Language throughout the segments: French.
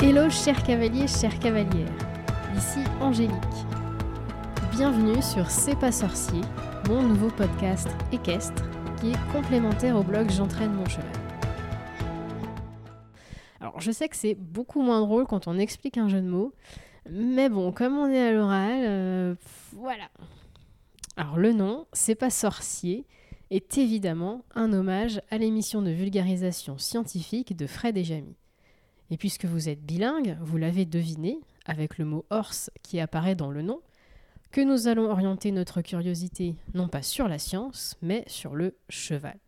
Hello chers cavaliers, chères cavalières, ici Angélique. Bienvenue sur C'est pas sorcier, mon nouveau podcast équestre qui est complémentaire au blog J'entraîne mon cheval. Alors je sais que c'est beaucoup moins drôle quand on explique un jeu de mots, mais bon, comme on est à l'oral, euh, voilà. Alors le nom, C'est pas sorcier, est évidemment un hommage à l'émission de vulgarisation scientifique de Fred et Jamie. Et puisque vous êtes bilingue, vous l'avez deviné, avec le mot horse qui apparaît dans le nom, que nous allons orienter notre curiosité non pas sur la science, mais sur le cheval.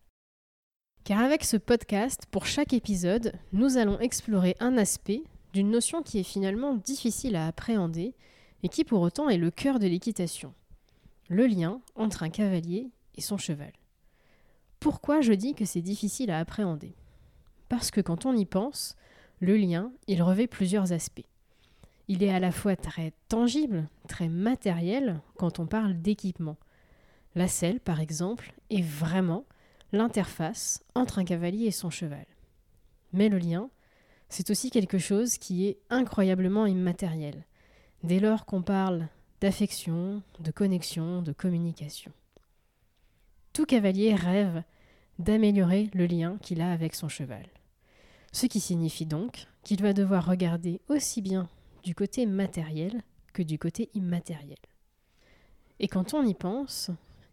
Car avec ce podcast, pour chaque épisode, nous allons explorer un aspect d'une notion qui est finalement difficile à appréhender et qui pour autant est le cœur de l'équitation. Le lien entre un cavalier et son cheval. Pourquoi je dis que c'est difficile à appréhender Parce que quand on y pense, le lien, il revêt plusieurs aspects. Il est à la fois très tangible, très matériel quand on parle d'équipement. La selle, par exemple, est vraiment l'interface entre un cavalier et son cheval. Mais le lien, c'est aussi quelque chose qui est incroyablement immatériel, dès lors qu'on parle d'affection, de connexion, de communication. Tout cavalier rêve d'améliorer le lien qu'il a avec son cheval. Ce qui signifie donc qu'il va devoir regarder aussi bien du côté matériel que du côté immatériel. Et quand on y pense,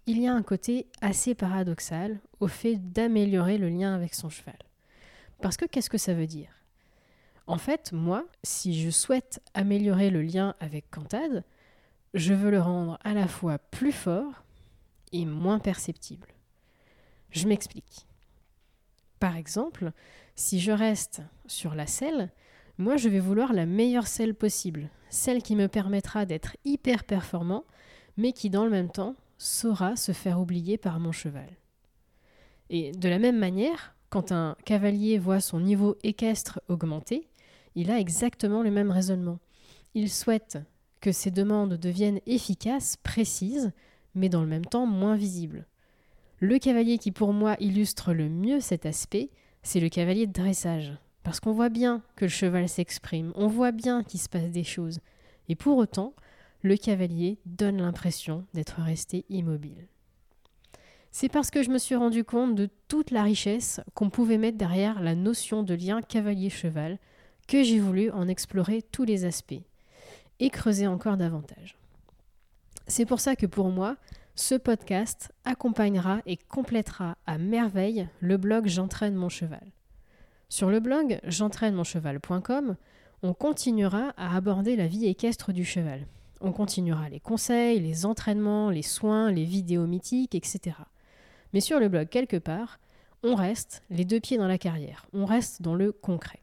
il y a un côté assez paradoxal au fait d'améliorer le lien avec son cheval. Parce que qu'est-ce que ça veut dire? En fait, moi, si je souhaite améliorer le lien avec Cantade, je veux le rendre à la fois plus fort et moins perceptible. Je m'explique. Par exemple, si je reste sur la selle, moi je vais vouloir la meilleure selle possible, celle qui me permettra d'être hyper performant, mais qui dans le même temps saura se faire oublier par mon cheval. Et de la même manière, quand un cavalier voit son niveau équestre augmenter, il a exactement le même raisonnement. Il souhaite que ses demandes deviennent efficaces, précises, mais dans le même temps moins visibles. Le cavalier qui pour moi illustre le mieux cet aspect, c'est le cavalier de dressage. Parce qu'on voit bien que le cheval s'exprime, on voit bien qu'il se passe des choses. Et pour autant, le cavalier donne l'impression d'être resté immobile. C'est parce que je me suis rendu compte de toute la richesse qu'on pouvait mettre derrière la notion de lien cavalier-cheval que j'ai voulu en explorer tous les aspects et creuser encore davantage. C'est pour ça que pour moi, ce podcast accompagnera et complétera à merveille le blog J'entraîne mon cheval. Sur le blog j'entraîne-mon-cheval.com, on continuera à aborder la vie équestre du cheval. On continuera les conseils, les entraînements, les soins, les vidéos mythiques, etc. Mais sur le blog quelque part, on reste les deux pieds dans la carrière, on reste dans le concret.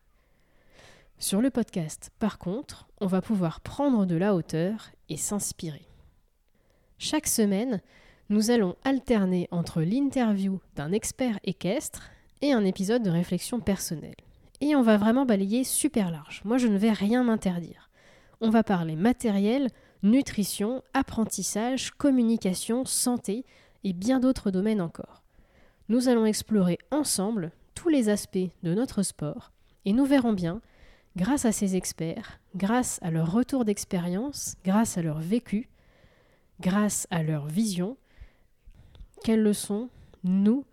Sur le podcast, par contre, on va pouvoir prendre de la hauteur et s'inspirer. Chaque semaine, nous allons alterner entre l'interview d'un expert équestre et un épisode de réflexion personnelle. Et on va vraiment balayer super large. Moi, je ne vais rien m'interdire. On va parler matériel, nutrition, apprentissage, communication, santé et bien d'autres domaines encore. Nous allons explorer ensemble tous les aspects de notre sport et nous verrons bien, grâce à ces experts, grâce à leur retour d'expérience, grâce à leur vécu, grâce à leur vision, quelles leçons nous,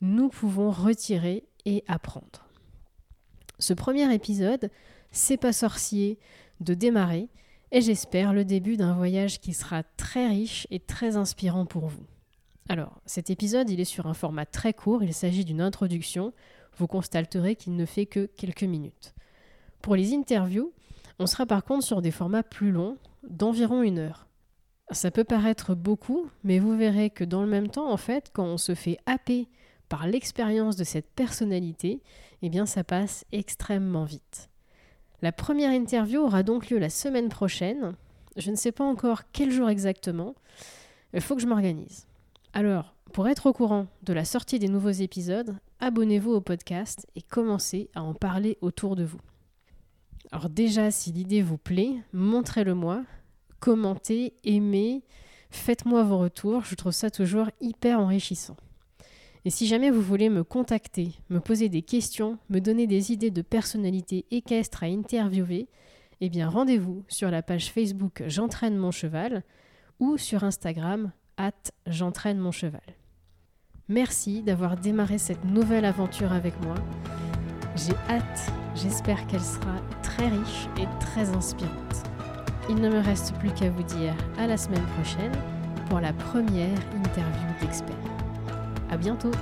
nous pouvons retirer et apprendre. Ce premier épisode, c'est pas sorcier de démarrer et j'espère le début d'un voyage qui sera très riche et très inspirant pour vous. Alors, cet épisode, il est sur un format très court, il s'agit d'une introduction, vous constaterez qu'il ne fait que quelques minutes. Pour les interviews, on sera par contre sur des formats plus longs, d'environ une heure. Ça peut paraître beaucoup, mais vous verrez que dans le même temps, en fait, quand on se fait happer par l'expérience de cette personnalité, eh bien ça passe extrêmement vite. La première interview aura donc lieu la semaine prochaine. Je ne sais pas encore quel jour exactement. Il faut que je m'organise. Alors, pour être au courant de la sortie des nouveaux épisodes, abonnez-vous au podcast et commencez à en parler autour de vous. Alors déjà, si l'idée vous plaît, montrez-le moi, commentez, aimez, faites-moi vos retours, je trouve ça toujours hyper enrichissant. Et si jamais vous voulez me contacter, me poser des questions, me donner des idées de personnalités équestres à interviewer, eh bien rendez-vous sur la page Facebook J'entraîne mon cheval ou sur Instagram at J'entraîne mon cheval. Merci d'avoir démarré cette nouvelle aventure avec moi. J'ai hâte, j'espère qu'elle sera très riche et très inspirante. Il ne me reste plus qu'à vous dire à la semaine prochaine pour la première interview d'expert. À bientôt!